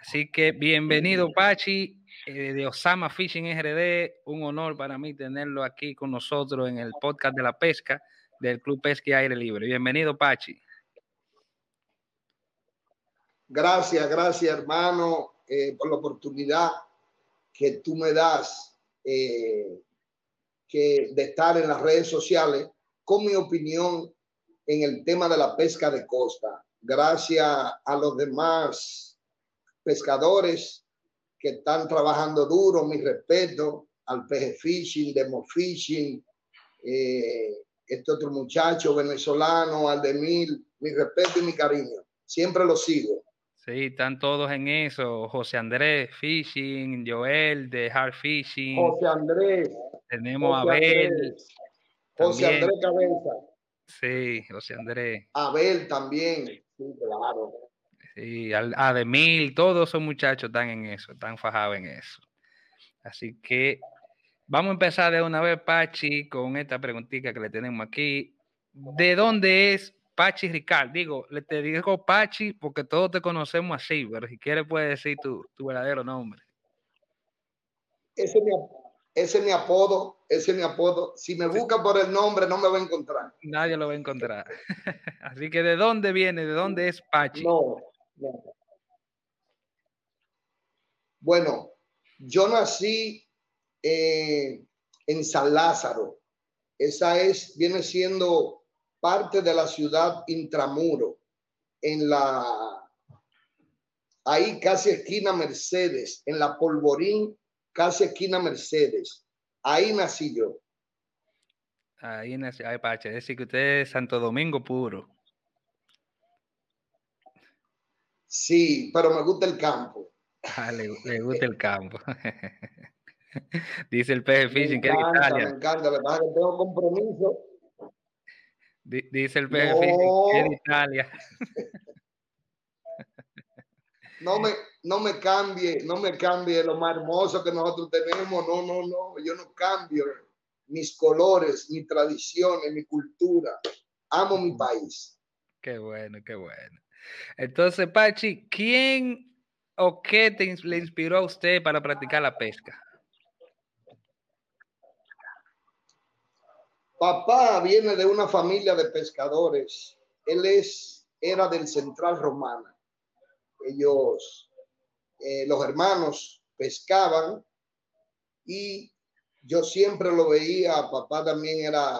Así que bienvenido, Pachi, eh, de Osama Fishing RD. Un honor para mí tenerlo aquí con nosotros en el podcast de la pesca del Club Pesca y Aire Libre. Bienvenido, Pachi. Gracias, gracias, hermano, eh, por la oportunidad que tú me das eh, que de estar en las redes sociales con mi opinión en el tema de la pesca de costa. Gracias a los demás pescadores que están trabajando duro, mi respeto al peje fishing, demo fishing, eh, este otro muchacho venezolano, Aldemil, mi respeto y mi cariño. Siempre lo sigo. Sí, están todos en eso. José Andrés Fishing, Joel de Hard Fishing. José Andrés. Tenemos a Abel. José Andrés Cabeza. Sí, José Andrés. Abel también. Sí, claro. Sí, Ademil, todos esos muchachos están en eso, están fajados en eso. Así que vamos a empezar de una vez, Pachi, con esta preguntita que le tenemos aquí. ¿De dónde es Pachi Ricard? Digo, le te digo Pachi porque todos te conocemos así, pero si quieres puedes decir tu, tu verdadero nombre. Ese es mi ese es mi apodo, ese es mi apodo. Si me busca por el nombre, no me va a encontrar. Nadie lo va a encontrar. Así que, ¿de dónde viene? ¿De dónde es Pachi? No, no. Bueno, yo nací eh, en San Lázaro. Esa es, viene siendo parte de la ciudad intramuro, en la, ahí casi esquina Mercedes, en la Polvorín casi esquina Mercedes. Ahí nací yo. Ahí nació, ay, Pache, decir que usted es Santo Domingo puro. Sí, pero me gusta el campo. Ah, le, gusta el campo. Dice el PG Fishing que es Italia. Me encanta, verdad que tengo compromiso. dice el PG Fishing que es Italia. no me, no me cambie, no me cambie lo más hermoso que nosotros tenemos, no, no, no, yo no cambio mis colores, mi tradiciones, mi cultura. Amo mi país. Qué bueno, qué bueno. Entonces, Pachi, ¿quién o qué te, le inspiró a usted para practicar la pesca? Papá viene de una familia de pescadores. Él es, era del Central Romana ellos, eh, los hermanos pescaban y yo siempre lo veía, papá también era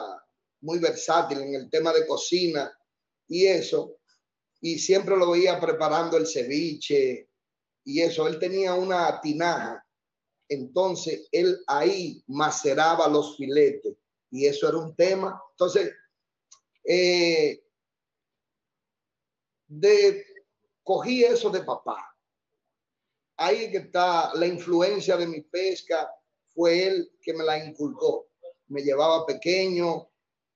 muy versátil en el tema de cocina y eso, y siempre lo veía preparando el ceviche y eso, él tenía una tinaja, entonces él ahí maceraba los filetes y eso era un tema. Entonces, eh, de Cogí eso de papá. Ahí que está la influencia de mi pesca, fue él que me la inculcó. Me llevaba pequeño,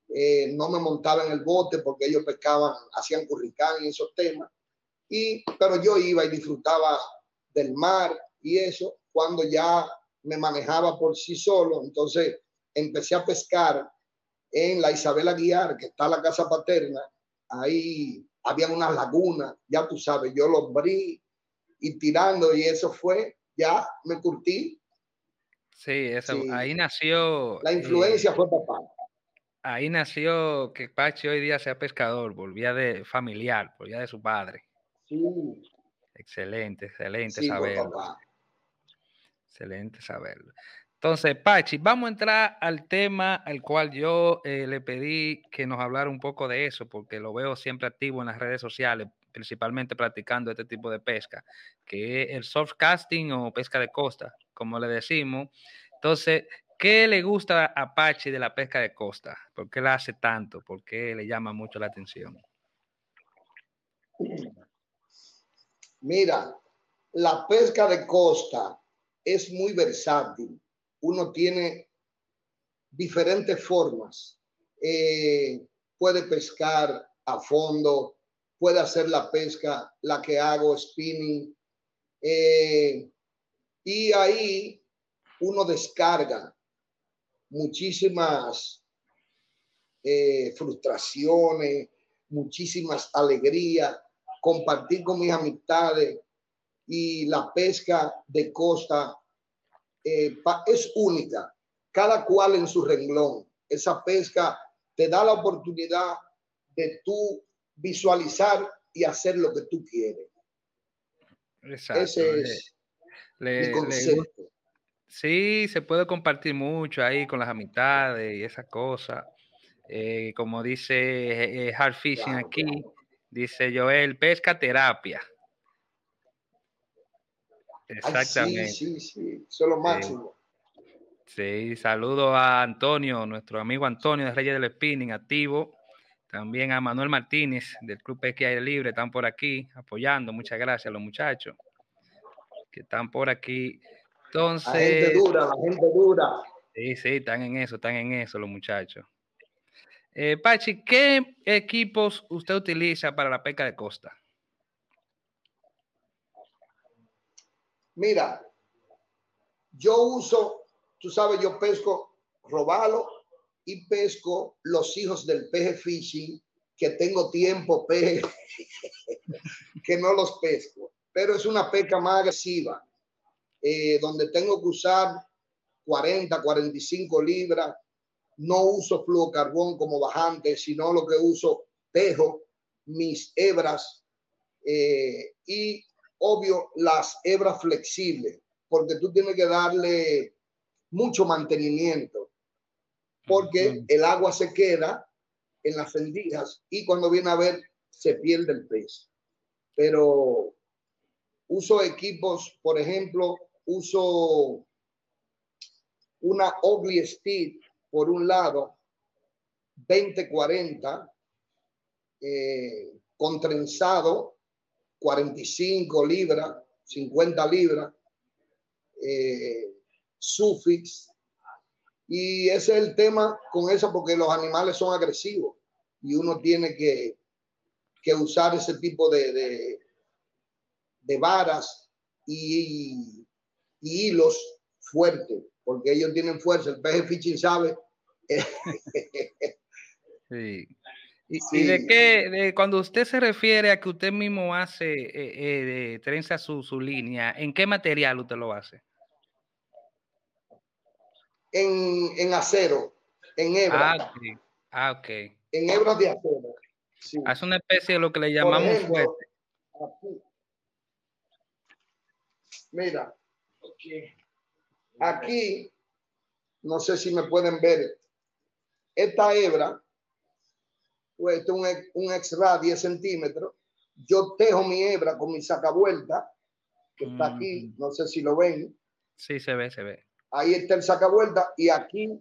eh, no me montaba en el bote porque ellos pescaban, hacían curricán y esos temas. Y, pero yo iba y disfrutaba del mar y eso cuando ya me manejaba por sí solo. Entonces empecé a pescar en la Isabela Guiar, que está la casa paterna, ahí había unas lagunas, ya tú sabes, yo los brí y tirando y eso fue, ya me curtí. Sí, eso, ahí nació. La influencia eh, fue papá. Ahí nació que Pachi hoy día sea pescador, volvía de familiar, volvía de su padre. Sí. Excelente, excelente saberlo. Excelente saberlo. Entonces, Pachi, vamos a entrar al tema al cual yo eh, le pedí que nos hablara un poco de eso, porque lo veo siempre activo en las redes sociales, principalmente practicando este tipo de pesca, que es el soft casting o pesca de costa, como le decimos. Entonces, ¿qué le gusta a Pachi de la pesca de costa? ¿Por qué la hace tanto? ¿Por qué le llama mucho la atención? Mira, la pesca de costa es muy versátil uno tiene diferentes formas. Eh, puede pescar a fondo, puede hacer la pesca, la que hago, spinning. Eh, y ahí uno descarga muchísimas eh, frustraciones, muchísimas alegrías, compartir con mis amistades y la pesca de costa eh, es única, cada cual en su renglón. Esa pesca te da la oportunidad de tú visualizar y hacer lo que tú quieres. Exacto. Ese es mi concepto. Sí, se puede compartir mucho ahí con las amistades y esas cosas. Eh, como dice eh, eh, Hard Fishing aquí, dice Joel, pesca terapia. Exactamente. sí, sí, sí, eso es lo máximo. Sí, saludo a Antonio, nuestro amigo Antonio de Reyes del Spinning, activo. También a Manuel Martínez del Club Pesca Aire Libre, están por aquí apoyando. Muchas gracias a los muchachos que están por aquí. Entonces. La gente dura, la gente dura. Sí, sí, están en eso, están en eso los muchachos. Eh, Pachi, ¿qué equipos usted utiliza para la pesca de costa? Mira, yo uso, tú sabes, yo pesco robalo y pesco los hijos del peje fishing, que tengo tiempo peje, que no los pesco, pero es una pesca más agresiva, eh, donde tengo que usar 40, 45 libras no uso fluocarbón como bajante, sino lo que uso, tejo mis hebras eh, y obvio las hebras flexibles, porque tú tienes que darle mucho mantenimiento, porque el agua se queda en las fendijas y cuando viene a ver se pierde el pez. Pero uso equipos, por ejemplo, uso una Ugly Speed por un lado, 20-40, eh, con trenzado, 45 libras, 50 libras, eh, sufix. Y ese es el tema con eso, porque los animales son agresivos y uno tiene que, usar ese tipo de, de, varas y, y, hilos fuertes, porque ellos tienen fuerza. El peje fishing sabe sí. ¿Y, de qué, de, cuando usted se refiere a que usted mismo hace, eh, eh trenza su, su, línea, ¿en qué material usted lo hace? En, en acero, en hebra. Ah, ok. Ah, okay. En hebras de acero. Sí. Hace una especie de lo que le llamamos fuerte. Aquí. Mira, aquí, no sé si me pueden ver, esta hebra, pues un, un extra 10 centímetros. Yo tejo mi hebra con mi sacavuelta, que está aquí, no sé si lo ven. Sí, se ve, se ve. Ahí está el sacavuelta y aquí,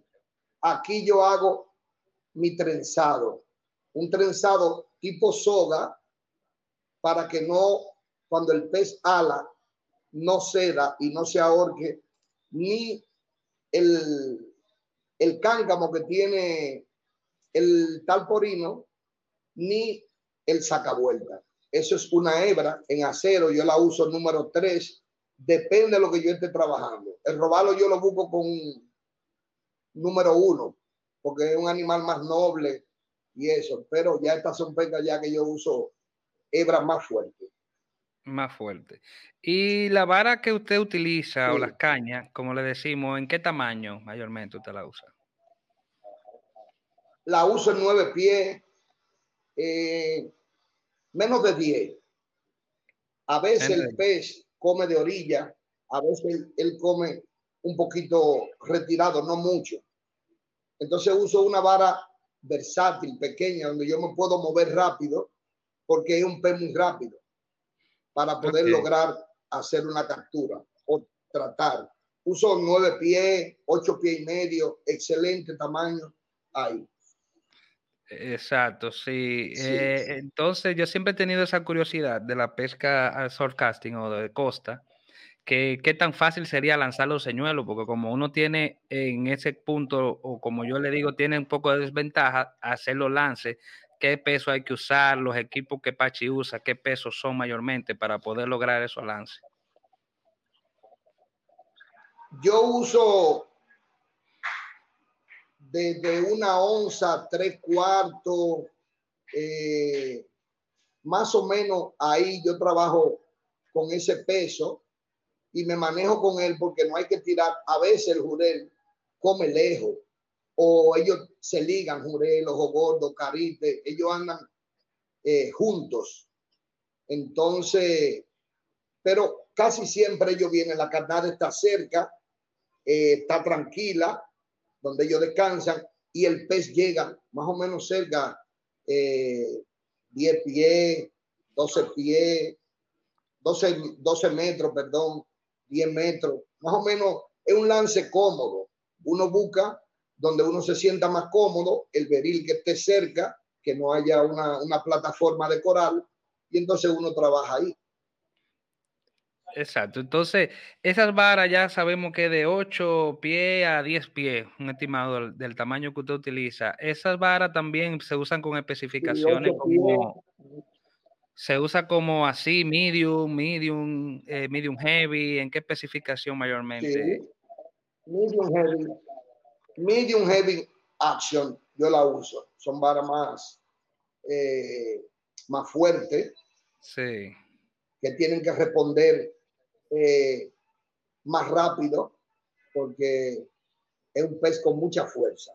aquí yo hago mi trenzado. Un trenzado tipo soga para que no, cuando el pez ala, no ceda y no se ahorque ni el, el cáncamo que tiene el talporino ni el sacavuelta. Eso es una hebra en acero, yo la uso número 3, depende de lo que yo esté trabajando. El robalo yo lo busco con número 1, porque es un animal más noble y eso, pero ya estas son pecas ya que yo uso hebras más fuertes. Más fuerte. ¿Y la vara que usted utiliza o las cañas, como le decimos, en qué tamaño mayormente usted la usa? La uso en nueve pies, eh, menos de diez. A veces el pez come de orilla, a veces él come un poquito retirado, no mucho. Entonces uso una vara versátil, pequeña, donde yo me puedo mover rápido, porque es un pez muy rápido para poder lograr hacer una captura o tratar. Uso nueve pies, ocho pies y medio, excelente tamaño ahí. Exacto, sí. Eh, entonces yo siempre he tenido esa curiosidad de la pesca surfcasting o de costa, que qué tan fácil sería lanzar los señuelos, porque como uno tiene en ese punto, o como yo le digo, tiene un poco de desventaja hacer los lances, qué peso hay que usar, los equipos que Pachi usa, qué pesos son mayormente para poder lograr esos lances. Yo uso desde una onza, tres cuartos, eh, más o menos ahí yo trabajo con ese peso y me manejo con él porque no hay que tirar. A veces el jurel come lejos o ellos se ligan, jurel, ojo gordo, carite, ellos andan eh, juntos. Entonces, pero casi siempre ellos vienen, la carnada está cerca, eh, está tranquila, donde ellos descansan y el pez llega más o menos cerca, eh, 10 pies, 12 pies, 12, 12 metros, perdón, 10 metros, más o menos es un lance cómodo. Uno busca donde uno se sienta más cómodo, el beril que esté cerca, que no haya una, una plataforma de coral, y entonces uno trabaja ahí. Exacto. Entonces, esas varas ya sabemos que de 8 pies a 10 pies, un estimado del, tamaño que usted utiliza. Esas varas también se usan con especificaciones como se usa como así, medium, medium, eh, medium heavy. ¿En qué especificación mayormente? Medium heavy. Medium heavy action, yo la uso. Son varas más, eh, más fuertes. Sí. Que tienen que responder eh, más rápido porque es un pez con mucha fuerza.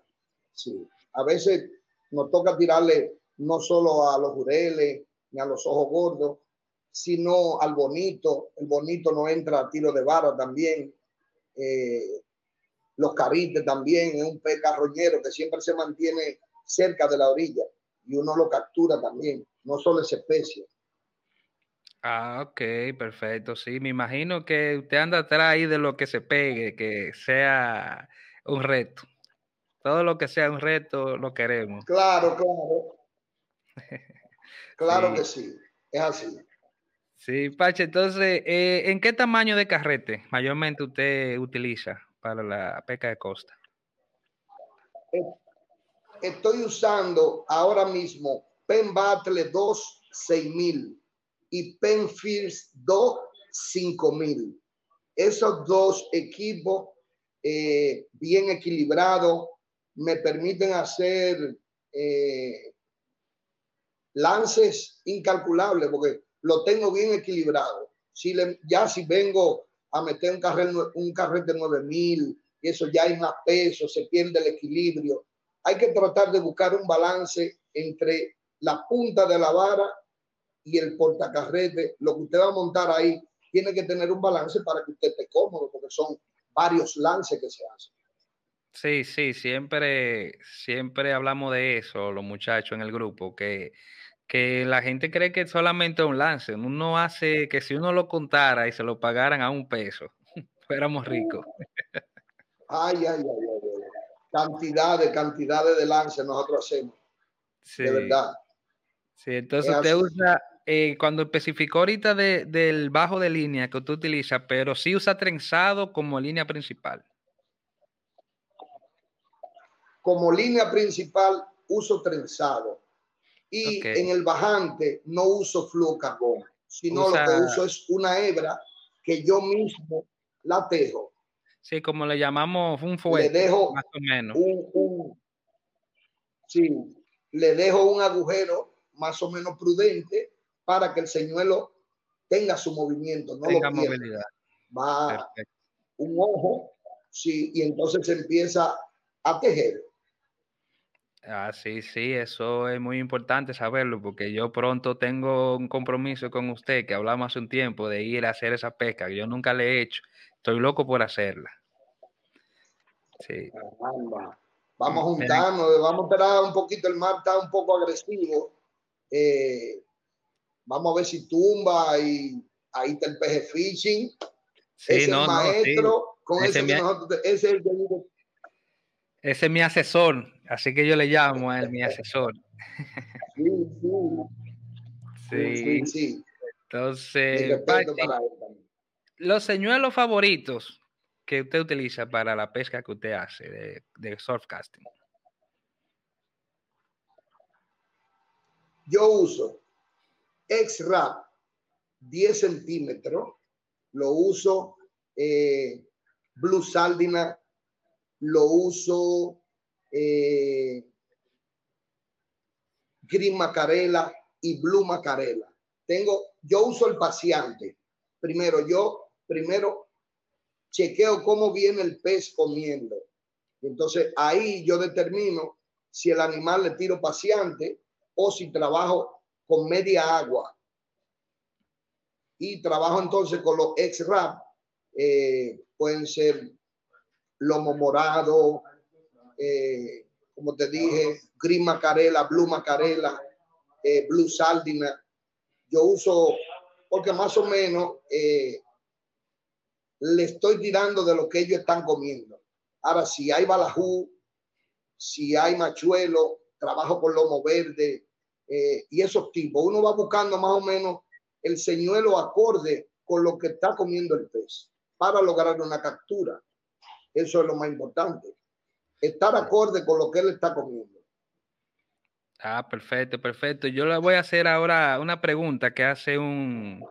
Sí. A veces nos toca tirarle no solo a los jureles ni a los ojos gordos, sino al bonito. El bonito no entra a tiro de vara también. Eh, los carites también, es un pez carroñero que siempre se mantiene cerca de la orilla y uno lo captura también, no solo esa especie. Ah, ok, perfecto. Sí, me imagino que usted anda atrás ahí de lo que se pegue, que sea un reto. Todo lo que sea un reto lo queremos. Claro, claro. Claro que sí, es así. Sí, Pache, entonces, eh, ¿en qué tamaño de carrete mayormente usted utiliza para la pesca de costa? Estoy usando ahora mismo Pen Battle 2 6000 y Penfields 2 5000. Esos dos equipos eh, bien equilibrados me permiten hacer eh, lances incalculables porque lo tengo bien equilibrado. Si ya si vengo a meter un carrete, un carrete 9000 y eso ya hay más peso, se pierde el equilibrio. Hay que tratar de buscar un balance entre la punta de la vara y el portacarrete, lo que usted va a montar ahí, tiene que tener un balance para que usted esté cómodo, porque son varios lances que se hacen. Sí, sí, siempre, siempre hablamos de eso, los muchachos en el grupo, que, que la gente cree que solamente un lance. Uno hace que si uno lo contara y se lo pagaran a un peso, fuéramos ricos. Ay, ay, ay, ay, Cantidades, cantidades de lances nosotros hacemos. Sí. De verdad. Sí, entonces usted usa, eh, cuando especificó ahorita del bajo de línea que usted utiliza, pero sí usa trenzado como línea principal. Como línea principal uso trenzado y en el bajante no uso fluocarbón, sino lo que uso es una hebra que yo mismo la tejo. Sí, como le llamamos un fuego. Le dejo más o menos. sí, le dejo un agujero más o menos prudente para que el señuelo tenga su movimiento, no tenga movilidad. Va un ojo, sí, y entonces se empieza a tejer. Ah, sí, sí, eso es muy importante saberlo porque yo pronto tengo un compromiso con usted que hablamos hace un tiempo de ir a hacer esa pesca que yo nunca le he hecho. Estoy loco por hacerla. Sí. Vamos a juntarnos, vamos a esperar un poquito, el mar está un poco agresivo eh, vamos a ver si tumba y ahí está el peje fishing. ese es el maestro, con ese, mi, ese es mi asesor, así que yo le llamo a él mi asesor. Sí, sí. Entonces, los señuelos favoritos que usted utiliza para la pesca que usted hace de, de surfcasting. Yo uso X-Rap 10 centímetros, lo uso eh, Blue Saldina, lo uso eh, Green Macarela y Blue Macarela. Tengo, yo uso el paciente, primero yo, primero chequeo cómo viene el pez comiendo. Entonces ahí yo determino si el animal le tiro paciente o si trabajo con media agua. Y trabajo entonces con los X-Rap, eh, pueden ser lomo morado, eh, como te dije, gris macarela, blue macarela, eh, blue sardina. Yo uso, porque más o menos le estoy tirando de lo que ellos están comiendo. Ahora, si hay balajú, si hay machuelo, trabajo con lomo verde eh, y esos tipos. Uno va buscando más o menos el señuelo acorde con lo que está comiendo el pez para lograr una captura. Eso es lo más importante. Estar acorde con lo que él está comiendo. Ah, perfecto, perfecto. Yo le voy a hacer ahora una pregunta que hace un,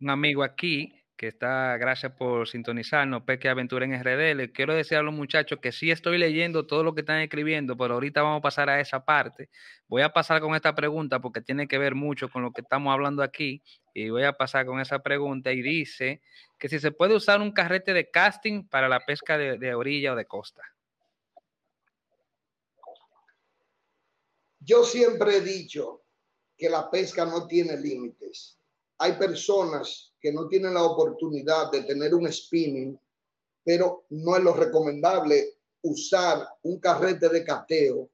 un amigo aquí que está, gracias por sintonizarnos, Peque Aventura en RD. Le quiero decir a los muchachos que sí estoy leyendo todo lo que están escribiendo, pero ahorita vamos a pasar a esa parte. Voy a pasar con esta pregunta porque tiene que ver mucho con lo que estamos hablando aquí. Y voy a pasar con esa pregunta y dice que si se puede usar un carrete de casting para la pesca de, de orilla o de costa. Yo siempre he dicho que la pesca no tiene límites. Hay personas que no tienen la oportunidad de tener un spinning, pero no es lo recomendable usar un carrete de cateo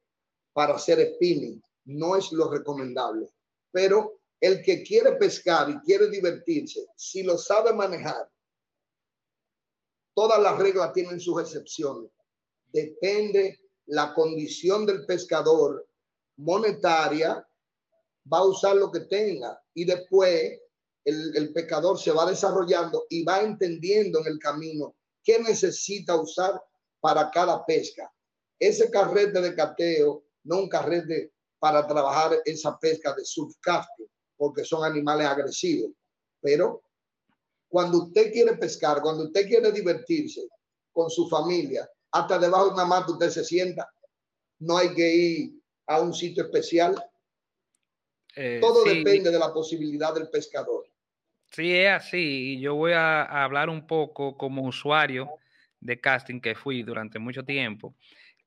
para hacer spinning. No es lo recomendable. Pero el que quiere pescar y quiere divertirse, si lo sabe manejar, todas las reglas tienen sus excepciones. Depende la condición del pescador monetaria, va a usar lo que tenga y después el, el pecador se va desarrollando y va entendiendo en el camino qué necesita usar para cada pesca. Ese carrete de cateo, no un carrete para trabajar esa pesca de surfcasting, porque son animales agresivos. Pero cuando usted quiere pescar, cuando usted quiere divertirse con su familia, hasta debajo de una mata usted se sienta. No hay que ir a un sitio especial. Eh, Todo depende de la posibilidad del pescador. Sí, es así. Yo voy a, hablar un poco como usuario de casting que fui durante mucho tiempo.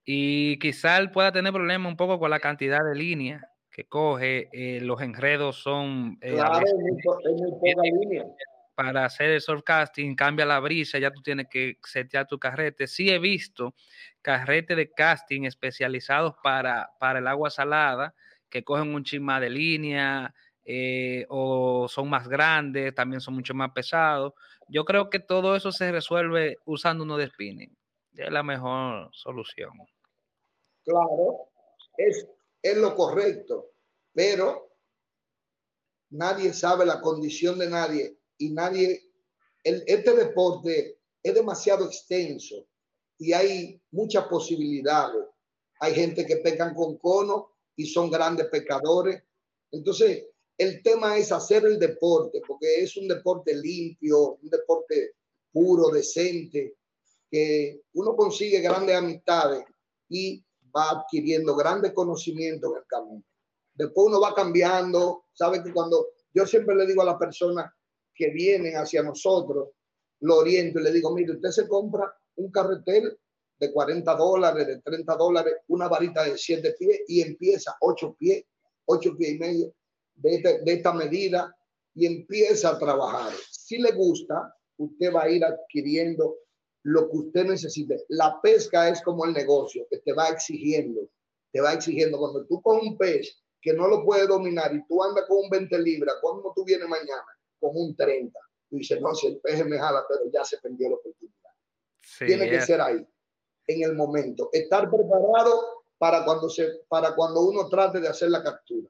Y quizá él pueda tener problemas un poco con la cantidad de líneas que coge. Eh, los enredos son... Eh, claro, línea. Para hacer el surfcasting, cambia la brisa, ya tú tienes que setear tu carrete. Sí he visto carrete de casting especializados para, para el agua salada, que cogen un chisma de línea, eh, o son más grandes, también son mucho más pesados. Yo creo que todo eso se resuelve usando uno de spinning. Es la mejor solución. Claro, es, es lo correcto, pero nadie sabe la condición de nadie y nadie, el, este deporte es demasiado extenso y hay muchas posibilidades. Hay gente que pecan con cono y son grandes pecadores. Entonces, el tema es hacer el deporte, porque es un deporte limpio, un deporte puro, decente, que uno consigue grandes amistades y va adquiriendo grandes conocimientos en el camino. Después uno va cambiando, sabe que cuando yo siempre le digo a las personas que vienen hacia nosotros, lo oriento y le digo, mire, usted se compra un carretel de 40 dólares, de 30 dólares, una varita de 7 pies y empieza 8 pies, 8 pies y medio de, esta medida y empieza a trabajar. Si le gusta, usted va a ir adquiriendo lo que usted necesite. La pesca es como el negocio, que te va exigiendo, te va exigiendo. Cuando tú con un pez que no lo puedes dominar y tú andas con un 20 libras, ¿cuándo tú vienes mañana? Con un 30. Tú dices, no, si el pez me jala, pero ya se perdió la oportunidad. Tiene que ser ahí, en el momento. Estar preparado para cuando, se, para cuando uno trate de hacer la captura.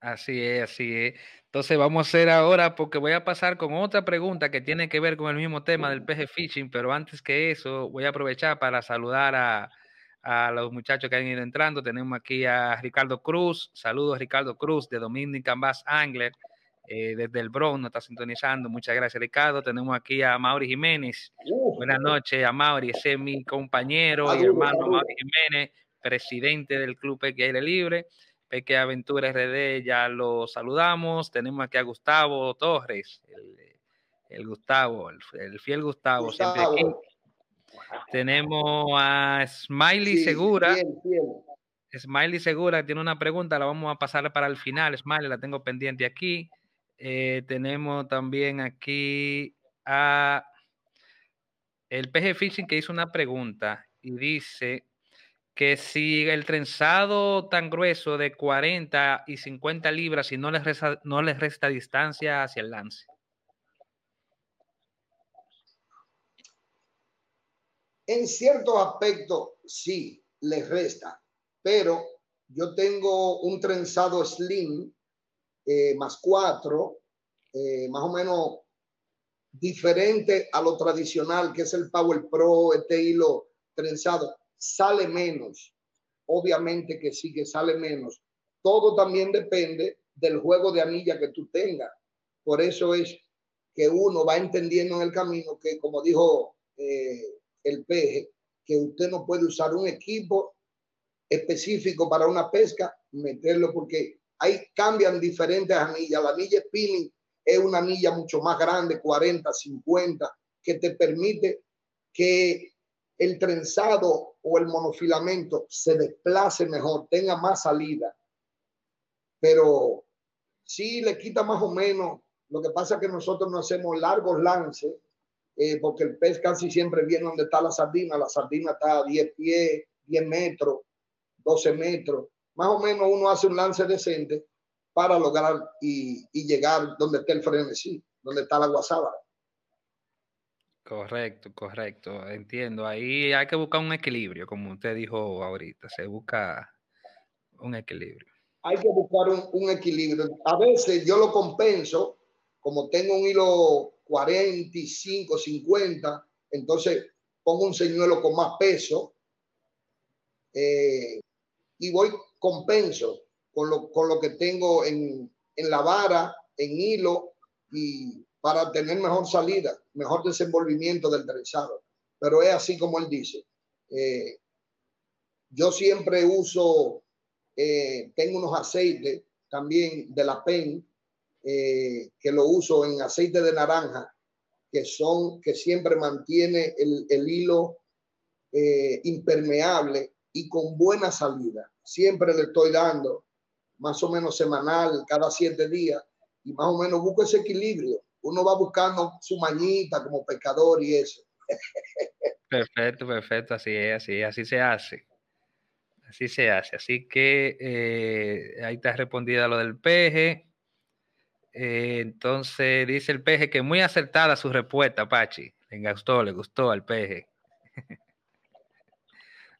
Así es, así es. Entonces vamos a hacer ahora, porque voy a pasar con otra pregunta que tiene que ver con el mismo tema del peje fishing, pero antes que eso voy a aprovechar para saludar a, a los muchachos que han ido entrando. Tenemos aquí a Ricardo Cruz. Saludos, Ricardo Cruz, de Dominican Bass Angler, eh, desde el Bronx, nos está sintonizando. Muchas gracias, Ricardo. Tenemos aquí a Mauri Jiménez. Buenas noches a Mauri, ese es mi compañero y hermano Mauri Jiménez, presidente del Club Peque Aire Libre. Peque Aventura RD, ya lo saludamos. Tenemos aquí a Gustavo Torres, el el Gustavo, el, fiel Gustavo, siempre aquí. Tenemos a Smiley Segura. Smiley Segura tiene una pregunta, la vamos a pasar para el final. Smiley, la tengo pendiente aquí. Eh, tenemos también aquí a el PG Fishing que hizo una pregunta y dice que si el trenzado tan grueso de 40 y 50 libras, y no les resta, no les resta distancia hacia el lance. En ciertos aspectos sí les resta, pero yo tengo un trenzado slim eh, más cuatro, eh, más o menos diferente a lo tradicional que es el Power Pro, este hilo trenzado sale menos. Obviamente que sí que sale menos. Todo también depende del juego de anilla que tú tengas. Por eso es que uno va entendiendo en el camino que, como dijo eh, el peje, que usted no puede usar un equipo específico para una pesca, meterlo porque ahí cambian diferentes anillas. La anilla spinning es una anilla mucho más grande, 40, 50, que te permite que el trenzado o el monofilamento se desplace mejor, tenga más salida. Pero sí le quita más o menos. Lo que pasa es que nosotros no hacemos largos lances, eh, porque el pez casi siempre viene donde está la sardina. La sardina está a 10 pies, 10 metros, 12 metros. Más o menos uno hace un lance decente para lograr y, llegar donde está el frenesí, donde está la guasábara. Correcto, correcto, entiendo. Ahí hay que buscar un equilibrio, como usted dijo ahorita, se busca un equilibrio. Hay que buscar un, equilibrio. A veces yo lo compenso, como tengo un hilo 45, 50, entonces pongo un señuelo con más peso eh, y voy compenso con lo, con lo que tengo en, en la vara, en hilo y para tener mejor salida, mejor desenvolvimiento del trenzado. Pero es así como él dice. Eh, yo siempre uso, eh, tengo unos aceites también de la PEN, eh, que lo uso en aceite de naranja, que son, que siempre mantiene el, el hilo impermeable y con buena salida. Siempre le estoy dando más o menos semanal, cada siete días, y más o menos busco ese equilibrio uno va buscando su mañita como pescador y eso. Perfecto, perfecto, así es, así, así se hace. Así se hace. Así que eh, ahí te has respondido a lo del peje. Eh, entonces dice el peje que muy acertada su respuesta, Pachi. Le gustó, le gustó al peje.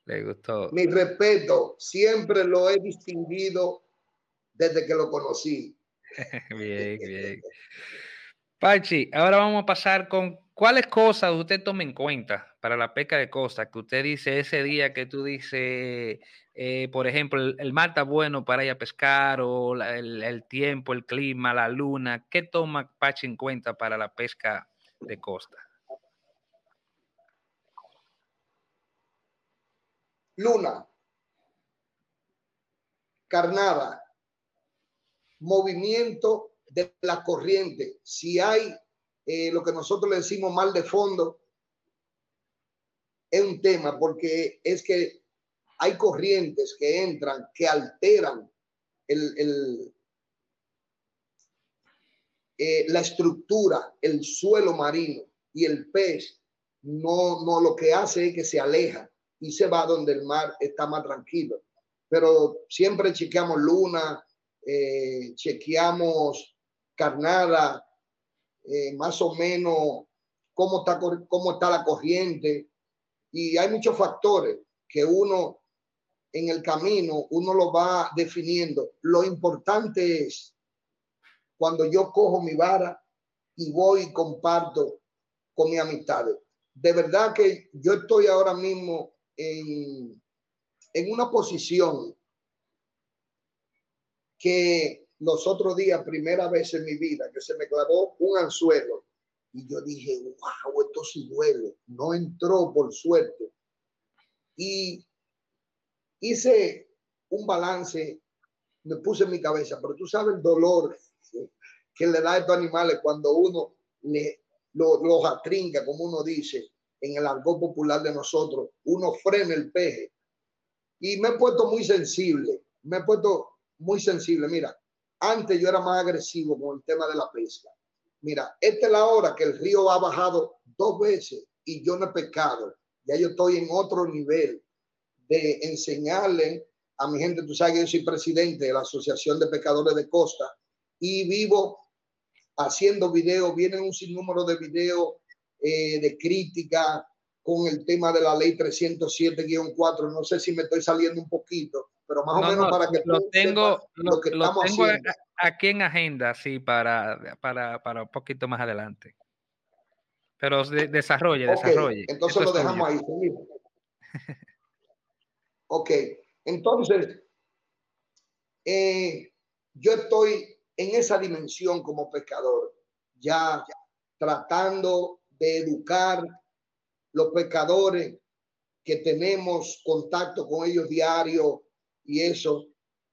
Le gustó. Mi respeto, siempre lo he distinguido desde que lo conocí. bien, bien. Pachi, ahora vamos a pasar con cuáles cosas usted toma en cuenta para la pesca de costa, que usted dice ese día que tú dices, eh, por ejemplo, el, mar está bueno para ir a pescar o el, tiempo, el clima, la luna. ¿Qué toma Pachi en cuenta para la pesca de costa? Luna, carnada, movimiento de la corriente. Si hay eh, lo que nosotros le decimos mal de fondo, es un tema porque es que hay corrientes que entran, que alteran el, eh, la estructura, el suelo marino y el pez. No, no lo que hace es que se aleja y se va donde el mar está más tranquilo. Pero siempre chequeamos luna, eh, chequeamos carnada, eh, más o menos cómo está, cómo está la corriente. Y hay muchos factores que uno en el camino, uno lo va definiendo. Lo importante es cuando yo cojo mi vara y voy y comparto con mi amistad. De verdad que yo estoy ahora mismo en, en una posición que los otros días, primera vez en mi vida, que se me clavó un anzuelo y yo dije, wow, esto sí duele. No entró por suerte. Y hice un balance, me puse en mi cabeza, pero tú sabes el dolor que le da a estos animales cuando uno le, los atrinca, como uno dice en el argot popular de nosotros, uno frena el peje. Y me he puesto muy sensible, me he puesto muy sensible. Mira, antes yo era más agresivo con el tema de la pesca. Mira, esta es la hora que el río ha bajado dos veces y yo no he pescado. Ya yo estoy en otro nivel de enseñarle a mi gente. Tú sabes que yo soy presidente de la Asociación de Pescadores de Costa y vivo haciendo videos. Vienen un sinnúmero de videos eh, de crítica con el tema de la ley 307-4. No sé si me estoy saliendo un poquito, pero más o menos para que lo tengo, lo, que estamos tengo aquí en agenda, sí, para, para, para un poquito más adelante. Pero desarrolle, desarrolle. Entonces lo dejamos ahí. ok, entonces eh, yo estoy en esa dimensión como pescador, ya tratando de educar los pescadores que tenemos contacto con ellos diario y eso.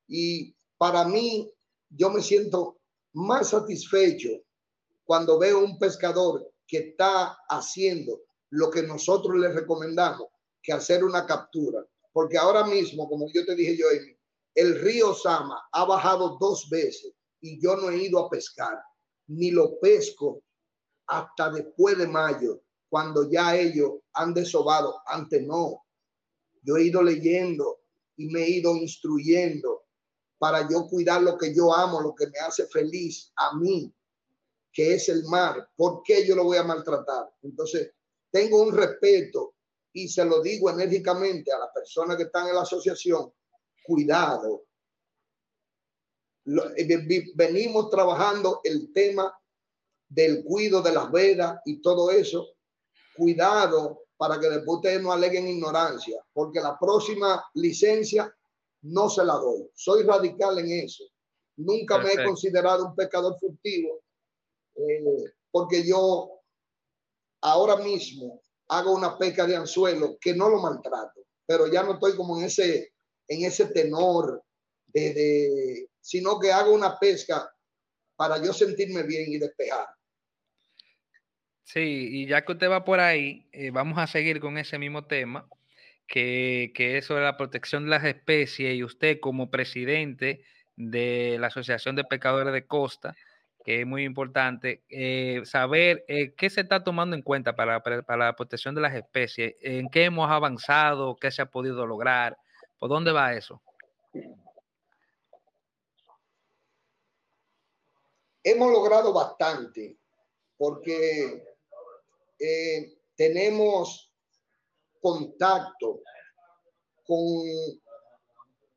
Y para mí, yo me siento más satisfecho cuando veo un pescador que está haciendo lo que nosotros le recomendamos, que hacer una captura. Porque ahora mismo, como yo te dije yo, el río Sama ha bajado dos veces y yo no he ido a pescar, ni lo pesco hasta después de mayo, cuando ya ellos han desobado. Antes no. Yo he ido leyendo y me he ido instruyendo para yo cuidar lo que yo amo, lo que me hace feliz a mí, que es el mar. ¿Por qué yo lo voy a maltratar? Entonces, tengo un respeto y se lo digo enérgicamente a las personas que están en la asociación, cuidado. Eh, venimos trabajando el tema del cuido de las vedas y todo eso. Cuidado para que después ustedes no aleguen ignorancia, porque la próxima licencia no se la doy. Soy radical en eso. Nunca me he considerado un pecador furtivo, eh, porque yo ahora mismo hago una pesca de anzuelo que no lo maltrato, pero ya no estoy como en ese, en ese tenor de, sino que hago una pesca para yo sentirme bien y despejar. Sí, y ya que usted va por ahí, eh, vamos a seguir con ese mismo tema, que, que es sobre la protección de las especies y usted como presidente de la Asociación de Pescadores de Costa, que es muy importante, eh, saber eh, qué se está tomando en cuenta para, para, la protección de las especies, en qué hemos avanzado, qué se ha podido lograr, por dónde va eso. Hemos logrado bastante porque eh, tenemos contacto con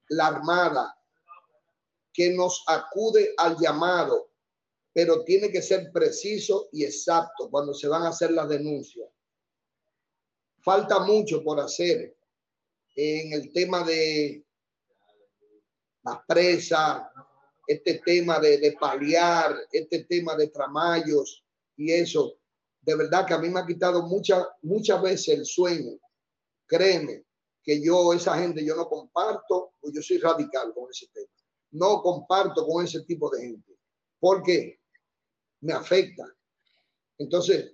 la Armada que nos acude al llamado pero tiene que ser preciso y exacto cuando se van a hacer las denuncias. Falta mucho por hacer en el tema de las presas, este tema de, de paliar, este tema de tramayos y eso. De verdad que a mí me ha quitado muchas muchas veces el sueño. Créeme que yo, esa gente, yo no comparto, o yo soy radical con ese tema. No comparto con ese tipo de gente. ¿Por qué? me afecta. Entonces,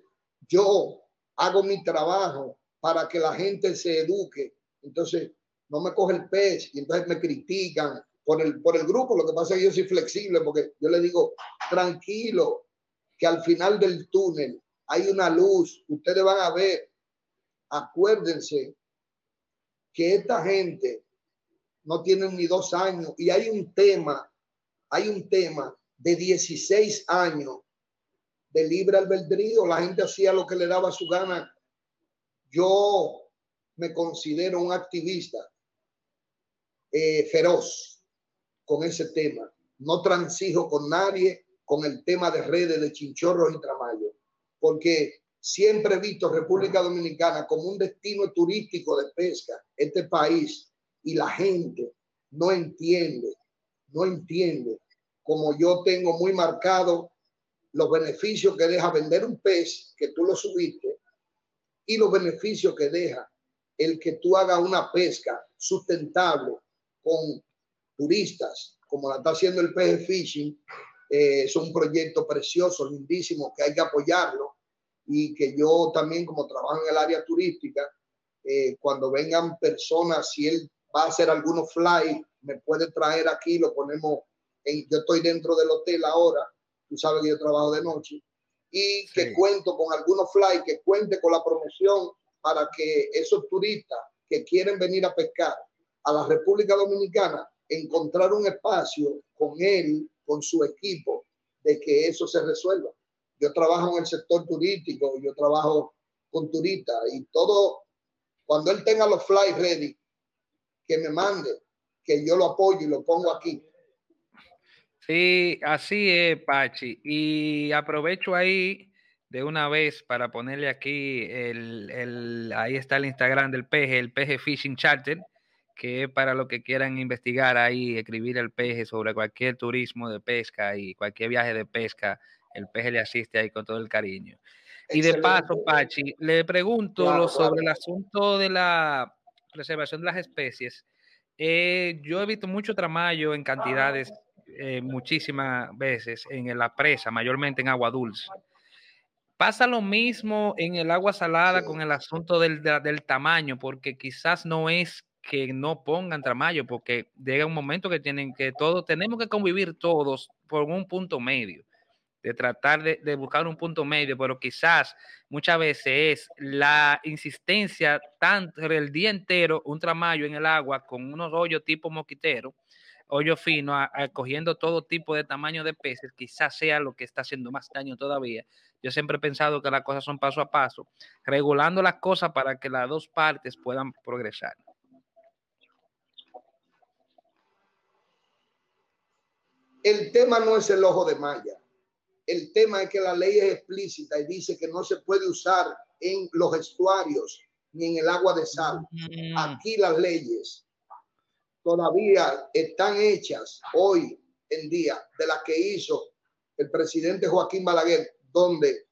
yo hago mi trabajo para que la gente se eduque. Entonces, no me coge el pez y entonces me critican por el, por el grupo. Lo que pasa es que yo soy flexible porque yo le digo, tranquilo, que al final del túnel hay una luz. Ustedes van a ver. Acuérdense que esta gente no tiene ni dos años y hay un tema, hay un tema de 16 años de libre albedrío, la gente hacía lo que le daba su gana. Yo me considero un activista eh, feroz con ese tema. No transijo con nadie con el tema de redes de chinchorros y tramayos, porque siempre he visto República Dominicana como un destino turístico de pesca, este país, y la gente no entiende, no entiende, como yo tengo muy marcado los beneficios que deja vender un pez que tú lo subiste y los beneficios que deja el que tú hagas una pesca sustentable con turistas, como la está haciendo el PG Fishing, eh, es un proyecto precioso, lindísimo, que hay que apoyarlo. y que yo también como trabajo en el área turística, eh, cuando vengan personas, si él va a hacer algunos fly, me puede traer aquí, lo ponemos, en, yo estoy dentro del hotel ahora, tú sabes que yo trabajo de noche, y que cuento con algunos fly, que cuente con la promoción para que esos turistas que quieren venir a pescar a la República Dominicana, encontrar un espacio con él, con su equipo, de que eso se resuelva. Yo trabajo en el sector turístico, yo trabajo con turistas y todo, cuando él tenga los fly ready, que me mande, que yo lo apoyo y lo pongo aquí. Sí, así es, Pachi. Y aprovecho ahí de una vez para ponerle aquí el, el ahí está el Instagram del peje, el peje Fishing Charter, que para lo que quieran investigar ahí, escribir el peje sobre cualquier turismo de pesca y cualquier viaje de pesca, el peje le asiste ahí con todo el cariño. Y de paso, Pachi, le pregunto sobre el asunto de la preservación de las especies. Eh, yo he visto mucho tramayo en cantidades, eh, muchísimas veces en la presa, mayormente en agua dulce. Pasa lo mismo en el agua salada con el asunto del, del, tamaño, porque quizás no es que no pongan tramayo, porque llega un momento que tienen que todos, tenemos que convivir todos por un punto medio, de tratar de, buscar un punto medio, pero quizás muchas veces es la insistencia tanto el día entero, un tramayo en el agua con unos hoyos tipo moquitero, hoyo fino, cogiendo todo tipo de tamaño de peces, quizás sea lo que está haciendo más daño todavía. Yo siempre he pensado que las cosas son paso a paso, regulando las cosas para que las dos partes puedan progresar. El tema no es el ojo de malla. El tema es que la ley es explícita y dice que no se puede usar en los estuarios ni en el agua de sal. Mm. Aquí las leyes todavía están hechas hoy en día de las que hizo el presidente Joaquín Balaguer, donde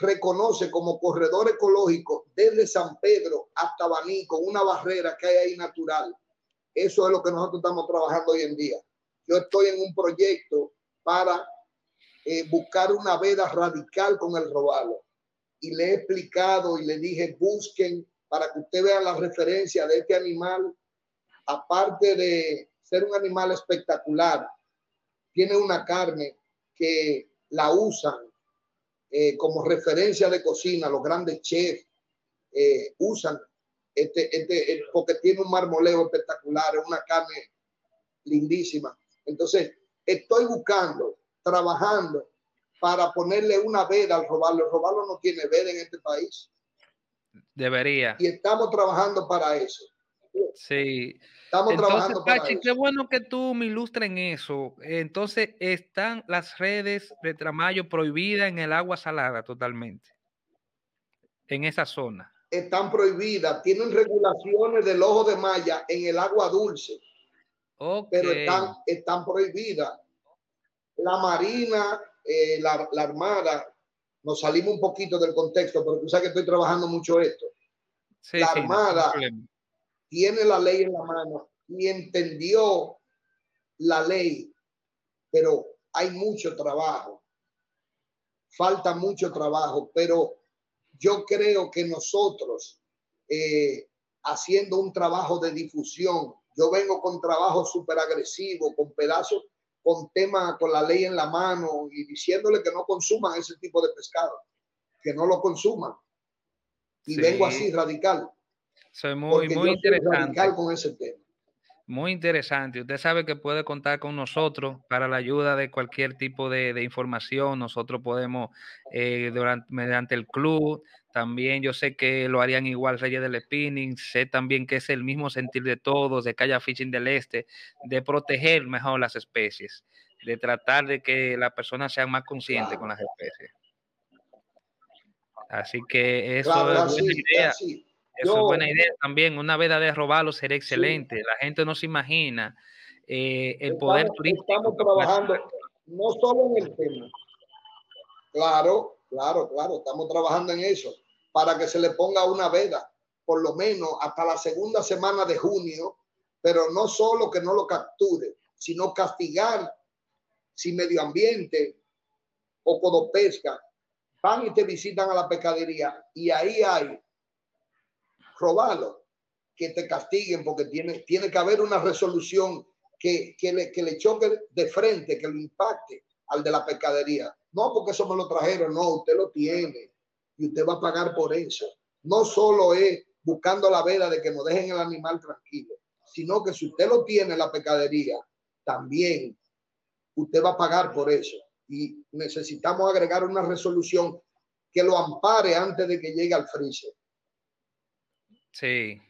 reconoce como corredor ecológico desde San Pedro hasta Baní con una barrera que hay ahí natural. Eso es lo que nosotros estamos trabajando hoy en día. Yo estoy en un proyecto para eh, buscar una veda radical con el robalo. Y le he explicado y le dije, busquen para que usted vea la referencia de este animal, aparte de ser un animal espectacular, tiene una carne que la usan eh, como referencia de cocina, los grandes chefs eh, usan este, este, porque tiene un marmoleo espectacular, es una carne lindísima. Entonces, estoy buscando, trabajando para ponerle una veda al robalo. El robalo no tiene veda en este país. Debería. Y estamos trabajando para eso. Sí. Estamos trabajando para Pachi, qué bueno que tú me ilustres en eso. Entonces, están las redes de tramayo prohibidas en el agua salada totalmente. En esa zona. Están prohibidas. Tienen regulaciones del ojo de malla en el agua dulce pero están, están prohibidas. La Marina, eh, la, Armada, nos salimos un poquito del contexto, pero tú sabes que estoy trabajando mucho esto. la Armada tiene la ley en la mano y entendió la ley, pero hay mucho trabajo. Falta mucho trabajo, pero yo creo que nosotros, eh, haciendo un trabajo de difusión, yo vengo con trabajo súper agresivo, con pedazos, con tema, con la ley en la mano y diciéndole que no consuman ese tipo de pescado, que no lo consuman. Y vengo así radical. Soy muy, muy interesante. Radical con ese tema. Muy interesante. Usted sabe que puede contar con nosotros para la ayuda de cualquier tipo de, información. Nosotros podemos, eh, durante, mediante el club, también yo sé que lo harían igual Reyes del Spinning. Sé también que es el mismo sentir de todos, de Calla Fishing del Este, de proteger mejor las especies, de tratar de que las personas sean más conscientes con las especies. Así que eso es idea. Eso es buena idea también. Una veda de robarlo sería excelente. La gente no se imagina eh, el poder turístico. Estamos trabajando no solo en el tema. Claro, claro, claro. Estamos trabajando en eso para que se le ponga una veda, por lo menos hasta la segunda semana de junio, pero no solo que no lo capture, sino castigar si medio ambiente o pesca van y te visitan a la pescadería y ahí hay robarlo, que te castiguen porque tiene, tiene que haber una resolución que, que, le, que le choque de frente, que lo impacte al de la pescadería. No porque eso me lo trajeron, no, usted lo tiene y usted va a pagar por eso. No solo es buscando la veda de que nos dejen el animal tranquilo, sino que si usted lo tiene en la pescadería, también usted va a pagar por eso. Y necesitamos agregar una resolución que lo ampare antes de que llegue al freezer. Sí,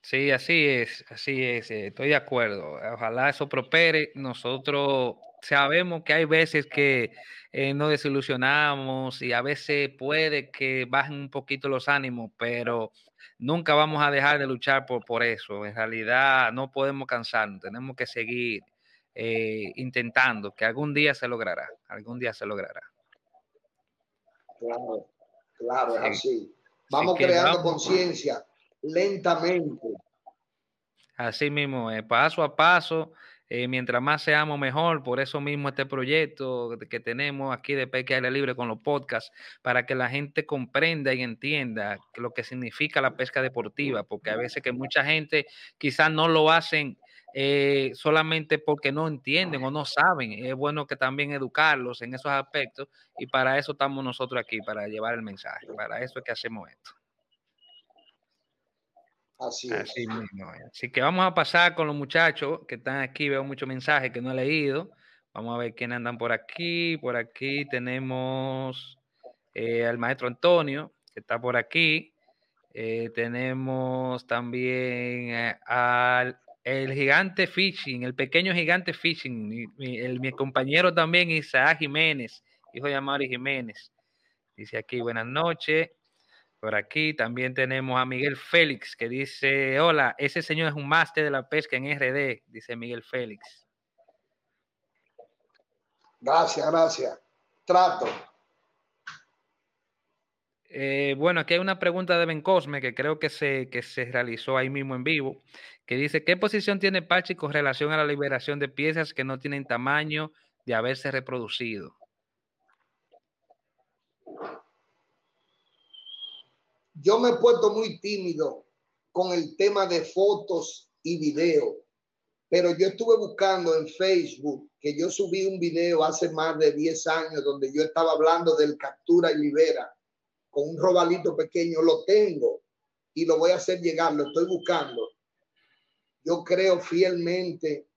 sí, así es, así es, eh, estoy de acuerdo. Ojalá eso prospere. Nosotros sabemos que hay veces que eh, nos desilusionamos y a veces puede que bajen un poquito los ánimos, pero nunca vamos a dejar de luchar por, por eso. En realidad no podemos cansarnos, tenemos que seguir eh, intentando, que algún día se logrará, algún día se logrará. Claro, claro, es así. Vamos creando conciencia lentamente. Así mismo, eh, paso a paso, eh, mientras más seamos mejor, por eso mismo este proyecto que tenemos aquí de Pesca Aire Libre con los podcasts, para que la gente comprenda y entienda lo que significa la pesca deportiva, porque a veces que mucha gente quizás no lo hacen eh, solamente porque no entienden o no saben. Es bueno que también educarlos en esos aspectos y para eso estamos nosotros aquí, para llevar el mensaje. Para eso es que hacemos esto. Así, es. Así que vamos a pasar con los muchachos que están aquí. Veo muchos mensajes que no he leído. Vamos a ver quiénes andan por aquí. Por aquí tenemos eh, al maestro Antonio, que está por aquí. Eh, tenemos también eh, al el gigante Fishing, el pequeño gigante Fishing, el, mi compañero también Isaac Jiménez, hijo de Amari Jiménez. Dice aquí, buenas noches. Por aquí también tenemos a Miguel Félix que dice, hola, ese señor es un máster de la pesca en RD, dice Miguel Félix. Gracias, gracias. Trato. Eh, bueno, aquí hay una pregunta de Ben Cosme que creo que se, que se realizó ahí mismo en vivo, que dice, ¿qué posición tiene Pachi con relación a la liberación de piezas que no tienen tamaño de haberse reproducido? Yo me he puesto muy tímido con el tema de fotos y video, pero yo estuve buscando en Facebook que yo subí un video hace más de 10 años donde yo estaba hablando del captura y libera con un robalito pequeño, lo tengo y lo voy a hacer llegar, lo estoy buscando. Yo creo fielmente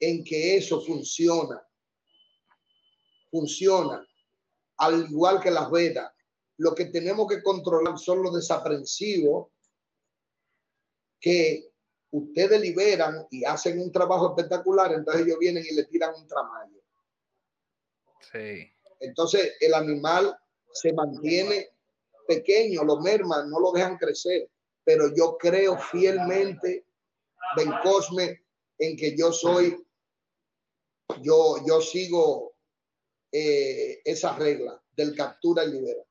en que eso funciona. Funciona, al igual que las vedas lo que tenemos que controlar son los desaprensivos que ustedes liberan y hacen un trabajo espectacular, entonces ellos vienen y le tiran un tramaño. Sí. Entonces el animal se mantiene pequeño, lo merman, no lo dejan crecer, pero yo creo fielmente, Ben Cosme, en que yo soy, yo, yo sigo eh, esa regla del captura y libera.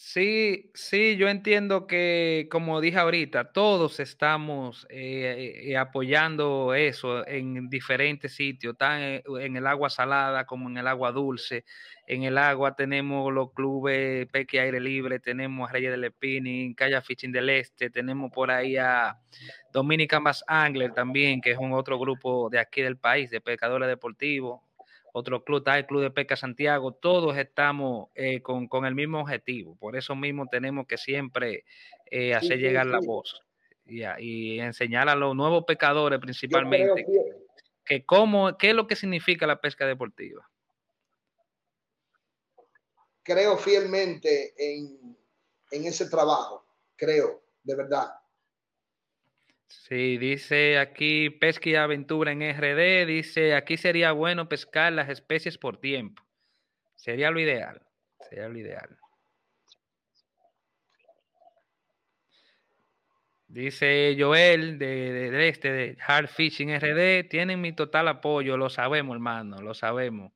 Sí, sí, yo entiendo que, como dije ahorita, todos estamos eh, eh, apoyando eso en diferentes sitios, tan en, el agua salada como en el agua dulce. En el agua tenemos los clubes Peque Aire Libre, tenemos a Reyes del Spinning, Calla Fishing del Este, tenemos por ahí a Dominican Bass Angler también, que es un otro grupo de aquí del país, de pescadores deportivos otro club, está el Club de Pesca Santiago, todos estamos eh, con, el mismo objetivo. Por eso mismo tenemos que siempre eh, hacer llegar la voz y, enseñar a los nuevos pescadores principalmente que, cómo, qué es lo que significa la pesca deportiva. Creo fielmente en, en ese trabajo, creo, de verdad. Sí, dice aquí pesca y aventura en RD, dice aquí sería bueno pescar las especies por tiempo. Sería lo ideal, sería lo ideal. Dice Joel de, de, este, de Hard Fishing RD, tienen mi total apoyo, lo sabemos, hermano, lo sabemos.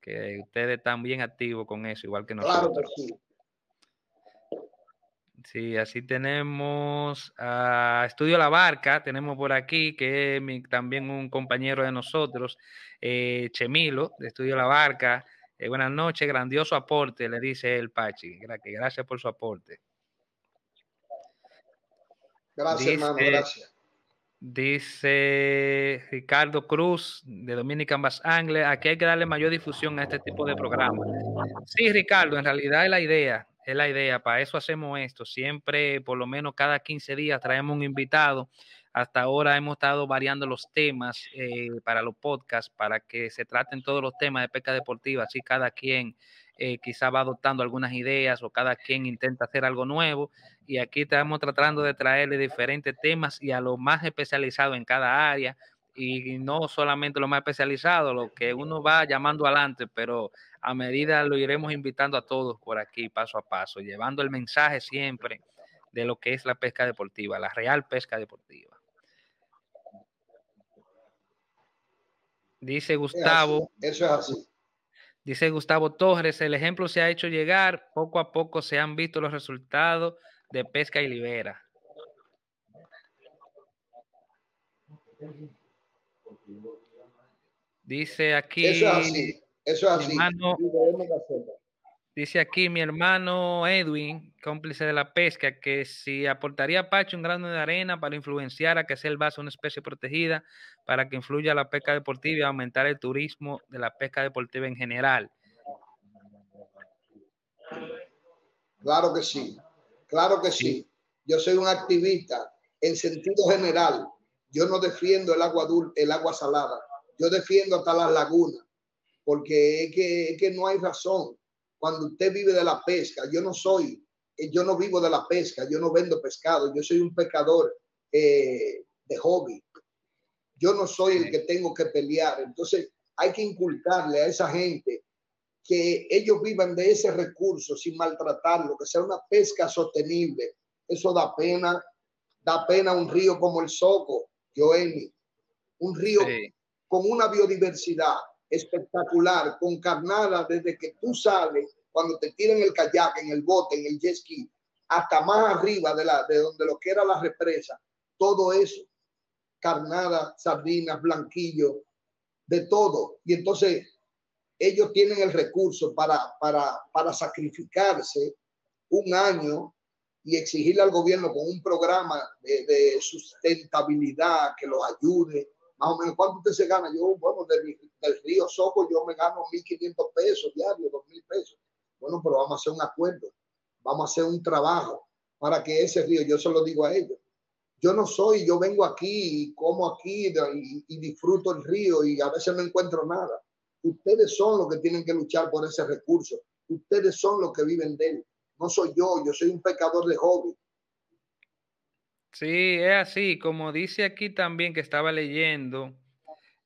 Que ustedes están bien activos con eso, igual que nosotros. Claro que sí. Sí, así tenemos a Estudio La Barca, tenemos por aquí, que es también un compañero de nosotros, eh, Chemilo, de Estudio La Barca, Eh, buenas noches, grandioso aporte, le dice el Pachi. Gracias por su aporte. Gracias, hermano, gracias. Dice Ricardo Cruz de Dominican Bass Angle, aquí hay que darle mayor difusión a este tipo de programas. Sí, Ricardo, en realidad es la idea, es la idea, para eso hacemos esto. Siempre, por lo menos cada 15 días, traemos un invitado. Hasta ahora hemos estado variando los temas eh, para los podcasts, para que se traten todos los temas de pesca deportiva, así cada quien eh, quizá va adoptando algunas ideas o cada quien intenta hacer algo nuevo. Y aquí estamos tratando de traerle diferentes temas y a lo más especializado en cada área. Y no solamente lo más especializado, lo que uno va llamando adelante, pero a medida lo iremos invitando a todos por aquí, paso a paso, llevando el mensaje siempre de lo que es la pesca deportiva, la real pesca deportiva. Dice Gustavo. Eso es así. Dice Gustavo Torres, el ejemplo se ha hecho llegar, poco a poco se han visto los resultados de pesca y libera. Dice aquí. Eso es así. Eso es así. dice aquí mi hermano Edwin, cómplice de la pesca, que si aportaría a Pacho un grano de arena para influenciar a que sea el vaso una especie protegida, para que influya la pesca deportiva y aumentar el turismo de la pesca deportiva en general. Claro que sí, claro que sí. Yo soy un activista en sentido general. Yo no defiendo el agua dulce, el agua salada. Yo defiendo hasta las lagunas, porque es que, es que no hay razón. Cuando usted vive de la pesca, yo no soy, yo no vivo de la pesca, yo no vendo pescado, yo soy un pescador eh, de hobby yo no soy el que tengo que pelear. Entonces hay que inculcarle a esa gente que ellos vivan de ese recurso sin maltratarlo, que sea una pesca sostenible. Eso da pena, da pena un río como el Soco, Joeni, un río con una biodiversidad espectacular, con carnada desde que tú sales, cuando te tiran el kayak, en el bote, en el jet ski, hasta más arriba de, la, de donde lo que era la represa, todo eso carnada, sardinas, blanquillo, de todo. Y entonces ellos tienen el recurso para, para, para sacrificarse un año y exigirle al gobierno con un programa de, sustentabilidad que los ayude. Más o menos, ¿cuánto usted se gana? Yo, bueno, del, río Soco yo me gano 1.500 pesos diarios, 2.000 pesos. Bueno, pero vamos a hacer un acuerdo, vamos a hacer un trabajo para que ese río, yo se lo digo a ellos, yo no soy, yo vengo aquí y como aquí y, disfruto el río y a veces no encuentro nada. Ustedes son los que tienen que luchar por ese recurso. Ustedes son los que viven de él. No soy yo, yo soy un pecador de hobby. Sí, es así. Como dice aquí también que estaba leyendo,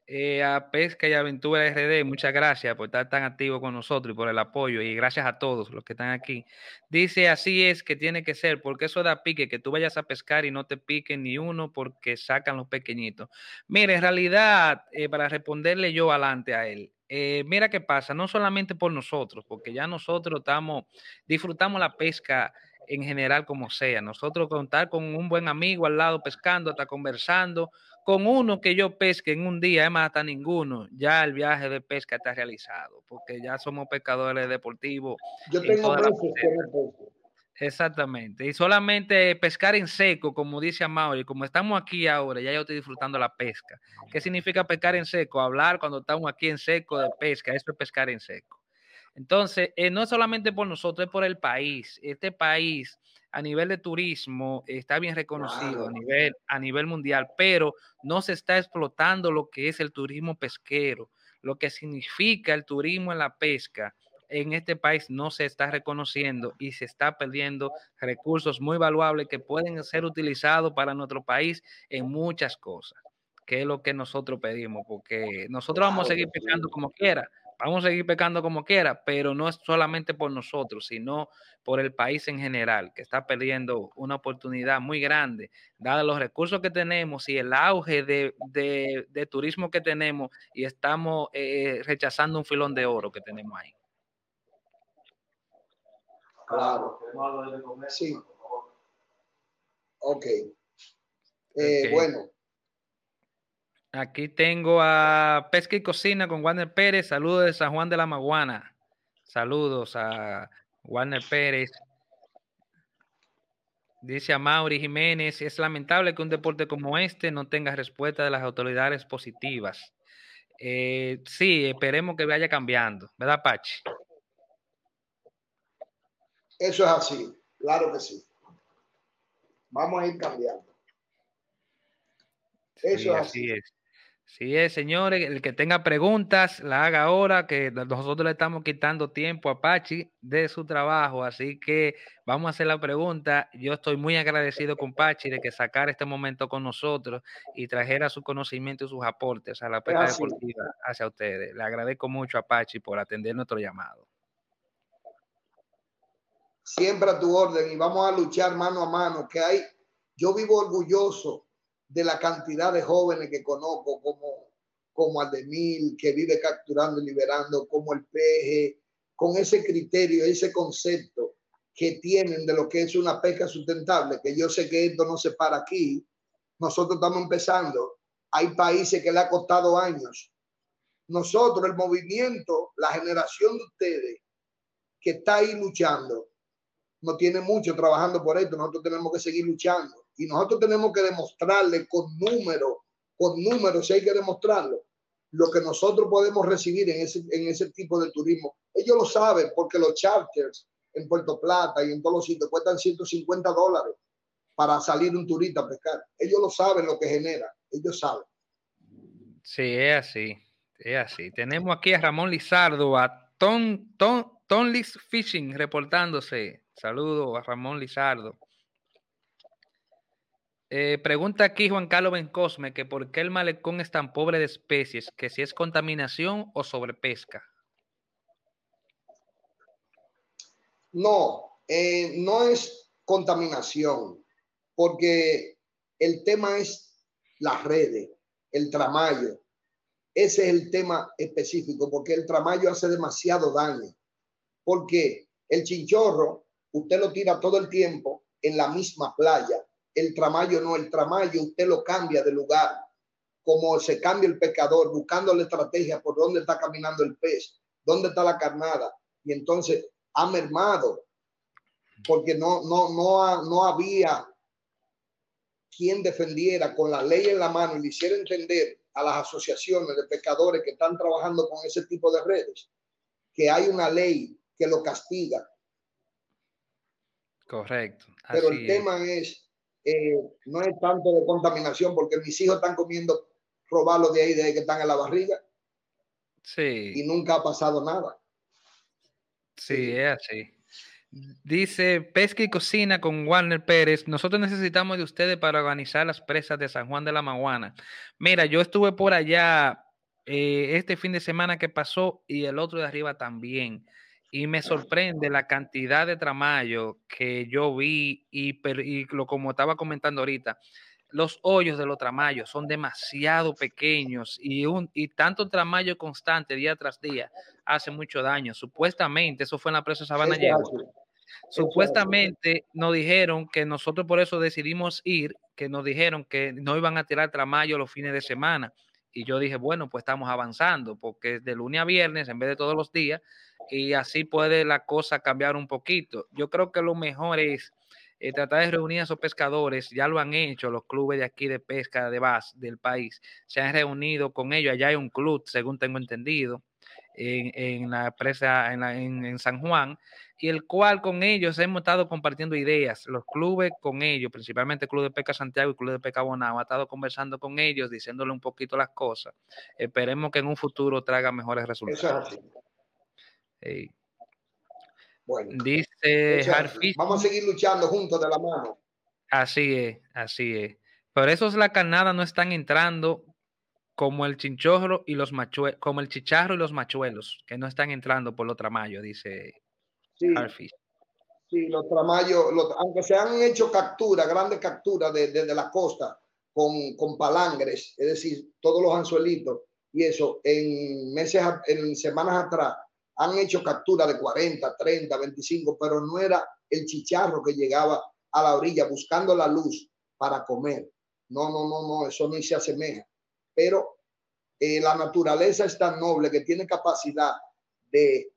eh, a Pesca y Aventura RD, muchas gracias por estar tan activo con nosotros y por el apoyo y gracias a todos los que están aquí. Dice, así es que tiene que ser, porque eso da pique, que tú vayas a pescar y no te piquen ni uno porque sacan los pequeñitos. Mire, en realidad, eh, para responderle yo adelante a él, eh, mira qué pasa, no solamente por nosotros, porque ya nosotros estamos, disfrutamos la pesca en general como sea. Nosotros contar con un buen amigo al lado pescando, hasta conversando, con uno que yo pesque en un día, es más, hasta ninguno, ya el viaje de pesca está realizado, porque ya somos pescadores deportivos. Yo tengo Exactamente. Y solamente pescar en seco, como dice Amaury, como estamos aquí ahora, ya yo estoy disfrutando la pesca. ¿Qué significa pescar en seco? Hablar cuando estamos aquí en seco de pesca, eso es pescar en seco. Entonces, eh, no es solamente por nosotros, es por el país. Este país a nivel de turismo está bien reconocido a, nivel, a nivel mundial, pero no se está explotando lo que es el turismo pesquero, lo que significa el turismo en la pesca. En este país no se está reconociendo y se está perdiendo recursos muy valuables que pueden ser utilizados para nuestro país en muchas cosas, que es lo que nosotros pedimos, porque nosotros vamos a seguir pescando como quiera, vamos a seguir pecando como quiera, pero no es solamente por nosotros, sino por el país en general, que está perdiendo una oportunidad muy grande, dado los recursos que tenemos y el auge de, turismo que tenemos, y estamos eh, rechazando un filón de oro que tenemos ahí. Claro. Sí. Ok. Eh, bueno, Aquí tengo a Pesca y Cocina con Wander Pérez. Saludos de San Juan de la Maguana. Saludos a Warner Pérez. Dice a Mauri Jiménez, es lamentable que un deporte como este no tenga respuesta de las autoridades positivas. Eh, sí, esperemos que vaya cambiando, ¿verdad, Pachi? Eso es así, claro que sí. Vamos a ir cambiando. Eso es así. Es. Sí, es, señores, el que tenga preguntas, la haga ahora, que nosotros le estamos quitando tiempo a Pachi de su trabajo, así que vamos a hacer la pregunta. Yo estoy muy agradecido con Pachi de que sacara este momento con nosotros y trajera su conocimiento y sus aportes a la pesca deportiva hacia ustedes. Le agradezco mucho a Pachi por atender nuestro llamado. Siempre a tu orden y vamos a luchar mano a mano, que hay, yo vivo orgulloso de la cantidad de jóvenes que conozco, como, como Aldemil, que vive capturando y liberando, como el peje, con ese criterio, ese concepto que tienen de lo que es una pesca sustentable, que yo sé que esto no se para aquí, nosotros estamos empezando, hay países que le ha costado años. Nosotros, el movimiento, la generación de ustedes que está ahí luchando, no tiene mucho trabajando por esto, nosotros tenemos que seguir luchando y nosotros tenemos que demostrarle con números, con números, si hay que demostrarlo, lo que nosotros podemos recibir en ese, en ese tipo de turismo. Ellos lo saben porque los charters en Puerto Plata y en todos los sitios cuestan 150 dólares para salir un turista a pescar. Ellos lo saben lo que genera, ellos saben. Sí, es así, es así. Tenemos aquí a Ramón Lizardo, a Ton, Ton, Tonlis Fishing reportándose. Saludos a Ramón Lizardo. Eh, pregunta aquí Juan Carlos Bencosme que por qué el malecón es tan pobre de especies, que si es contaminación o sobrepesca. No, eh, no es contaminación, porque el tema es las redes, el tramayo. Ese es el tema específico, porque el tramayo hace demasiado daño. Porque el chinchorro, usted lo tira todo el tiempo en la misma playa el tramayo no, el tramayo usted lo cambia de lugar, como se cambia el pescador, buscando la estrategia por dónde está caminando el pez, dónde está la carnada, y entonces ha mermado, porque no, no, no, no había quien defendiera con la ley en la mano y le hiciera entender a las asociaciones de pescadores que están trabajando con ese tipo de redes que hay una ley que lo castiga. Correcto. Pero el tema es eh, no es tanto de contaminación, porque mis hijos están comiendo robarlo de ahí desde que están en la barriga. Sí. Y nunca ha pasado nada. Sí, es así. Dice Pesca y Cocina con Warner Pérez. Nosotros necesitamos de ustedes para organizar las presas de San Juan de la Maguana. Mira, yo estuve por allá eh, este fin de semana que pasó y el otro de arriba también y me sorprende la cantidad de tramayo que yo vi y, lo como estaba comentando ahorita, los hoyos de los tramayos son demasiado pequeños y, un, y tanto tramayo constante día tras día hace mucho daño. Supuestamente, eso fue en la presa Sabana Supuestamente nos dijeron que nosotros por eso decidimos ir, que nos dijeron que no iban a tirar tramayo los fines de semana. Y yo dije, bueno, pues estamos avanzando, porque es de lunes a viernes en vez de todos los días, y así puede la cosa cambiar un poquito. Yo creo que lo mejor es eh, tratar de reunir a esos pescadores, ya lo han hecho los clubes de aquí de pesca de base del país, se han reunido con ellos, allá hay un club, según tengo entendido, en, la presa en, en, San Juan, y el cual con ellos hemos estado compartiendo ideas, los clubes con ellos, principalmente el Club de Pesca Santiago y el Club de Pesca Bonao, ha estado conversando con ellos, diciéndole un poquito las cosas. Esperemos que en un futuro traiga mejores resultados. Bueno, dice Vamos a seguir luchando juntos de la mano. Así es, así es. Por eso la carnada no están entrando como el chinchorro y los machuelos, como el chicharro y los machuelos, que no están entrando por los tramayos, dice sí, Sí, los tramayos, aunque se han hecho capturas, grandes capturas desde de, la costa con, con, palangres, es decir, todos los anzuelitos y eso, en meses, en semanas atrás, han hecho captura de 40, 30, 25, pero no era el chicharro que llegaba a la orilla buscando la luz para comer. No, no, no, no, eso ni se asemeja. Pero eh, la naturaleza es tan noble que tiene capacidad de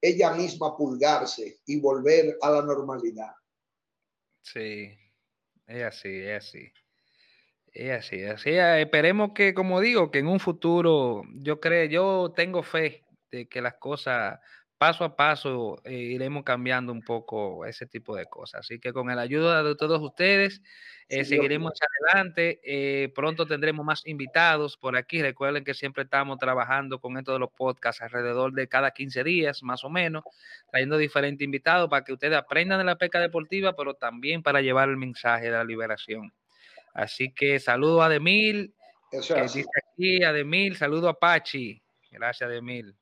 ella misma pulgarse y volver a la normalidad. Sí, es así, es así. Es así, así. Eh, esperemos que, como digo, que en un futuro, yo creo, yo tengo fe de que las cosas paso a paso eh, iremos cambiando un poco ese tipo de cosas. Así que con la ayuda de todos ustedes, eh, seguiremos adelante. Eh, pronto tendremos más invitados por aquí. Recuerden que siempre estamos trabajando con esto de los podcasts alrededor de cada 15 días, más o menos, trayendo diferentes invitados para que ustedes aprendan de la pesca deportiva, pero también para llevar el mensaje de la liberación. Así que saludo a Demil. Eso es dice aquí Ademil, saludo a Pachi. Gracias, Demil.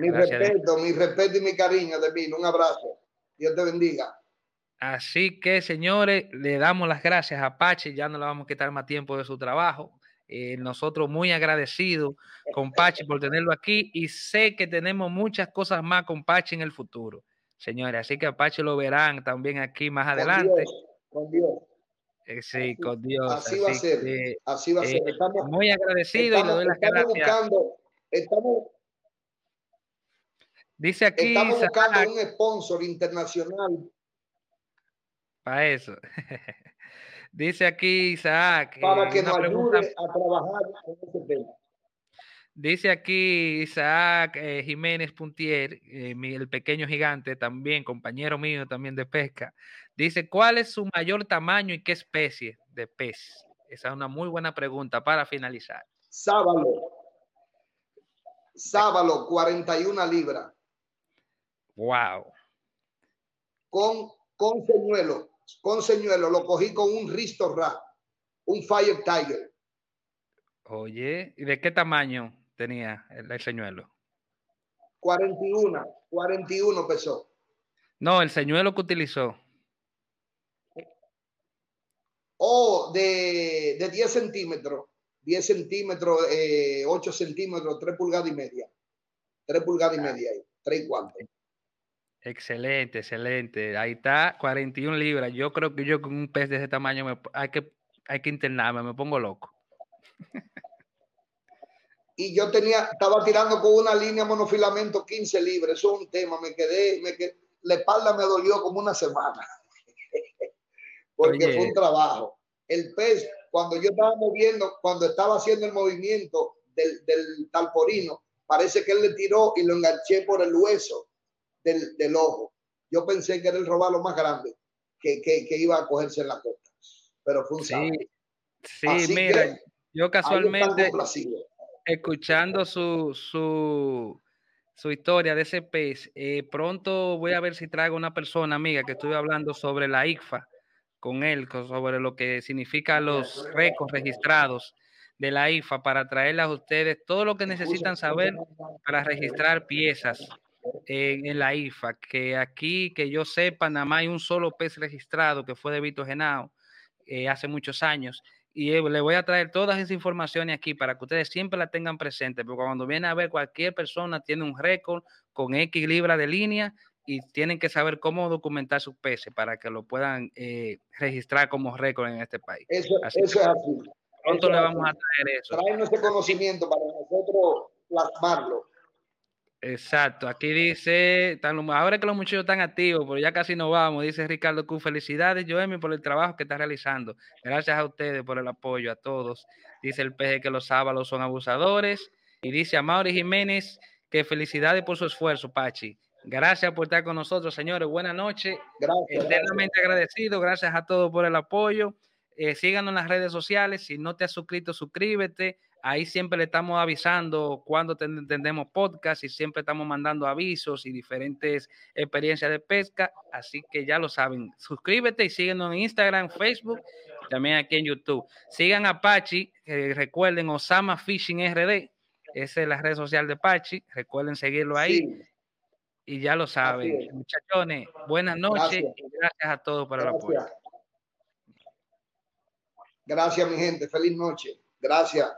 Mi respeto, mi respeto y mi cariño de mí. Un abrazo. Dios te bendiga. Así que, señores, le damos las gracias a Pachi. Ya no le vamos a quitar más tiempo de su trabajo. Eh, nosotros muy agradecidos con Pachi por tenerlo aquí y sé que tenemos muchas cosas más con Pachi en el futuro, señores. Así que a Pachi lo verán también aquí más adelante. con Dios. Eh, sí, con Dios. Así, va a ser. así va a ser. Estamos, muy agradecido y le doy las gracias. Buscando, estamos, Dice aquí. Estamos buscando un sponsor internacional. Para eso. Dice aquí Isaac. Para eh, que nos ayude a trabajar en ese tema. Dice aquí Isaac eh, Jiménez Puntier, eh, el pequeño gigante, también compañero mío también de pesca. Dice, ¿cuál es su mayor tamaño y qué especie de pez? Esa es una muy buena pregunta para finalizar. Sábalo. Sábalo, 41 libras. Wow. Con, con señuelo, con señuelo, lo cogí con un Risto Ra, un Fire Tiger. Oye, ¿y de qué tamaño tenía el, señuelo? 41, 41 pesó. No, el señuelo que utilizó. Oh, de, de 10 centímetros, 10 centímetros, 8 eh, centímetros, 3 pulgadas y media. 3 pulgadas y media, 3 y cuarto. Excelente, excelente. Ahí está, 41 libras. Yo creo que yo con un pez de ese tamaño me, hay, que, hay que internarme, me pongo loco. Y yo tenía, estaba tirando con una línea monofilamento 15 libras. Eso es un tema. Me quedé, me quedé, la espalda me dolió como una semana. Porque fue un trabajo. El pez, cuando yo estaba moviendo, cuando estaba haciendo el movimiento del, del talporino, parece que él le tiró y lo enganché por el hueso del, del ojo. Yo pensé que era el robalo más grande que, que, que, iba a cogerse en la costa, pero fue un Sí, sí mira, yo casualmente escuchando su, su, su historia de ese pez, eh, pronto voy a ver si traigo una persona amiga que estuve hablando sobre la ICFA con él, sobre lo que significa los récords registrados de la IFA para traerles a ustedes todo lo que necesitan saber para registrar piezas en, la IFA, que aquí, que yo sepa, nada más hay un solo pez registrado que fue de Vito Genao eh, hace muchos años. Y eh, le voy a traer todas esas informaciones aquí para que ustedes siempre la tengan presente, porque cuando viene a ver cualquier persona tiene un récord con X libras de línea y tienen que saber cómo documentar sus peces para que lo puedan eh, registrar como récord en este país. Eso, es así. Pronto le vamos a traer eso. Traernos ese conocimiento para nosotros plasmarlo. Exacto, aquí dice, ahora que los muchachos están activos, pero ya casi no vamos, dice Ricardo Q, felicidades Joemi por el trabajo que está realizando, gracias a ustedes por el apoyo, a todos, dice el PG que los sábados son abusadores, y dice a Mauri Jiménez que felicidades por su esfuerzo, Pachi, gracias por estar con nosotros, señores, buenas noches, gracias, eternamente agradecido, gracias a todos por el apoyo, eh, síganos en las redes sociales, si no te has suscrito, suscríbete, Ahí siempre le estamos avisando cuando tendemos podcast y siempre estamos mandando avisos y diferentes experiencias de pesca. Así que ya lo saben. Suscríbete y síguenos en Instagram, Facebook, también aquí en YouTube. Sigan a Pachi, recuerden Osama Fishing RD. Esa es la red social de Pachi. Recuerden seguirlo ahí. Y ya lo saben. Muchachones, buenas noches y gracias a todos por el apoyo. Gracias, mi gente. Feliz noche. Gracias.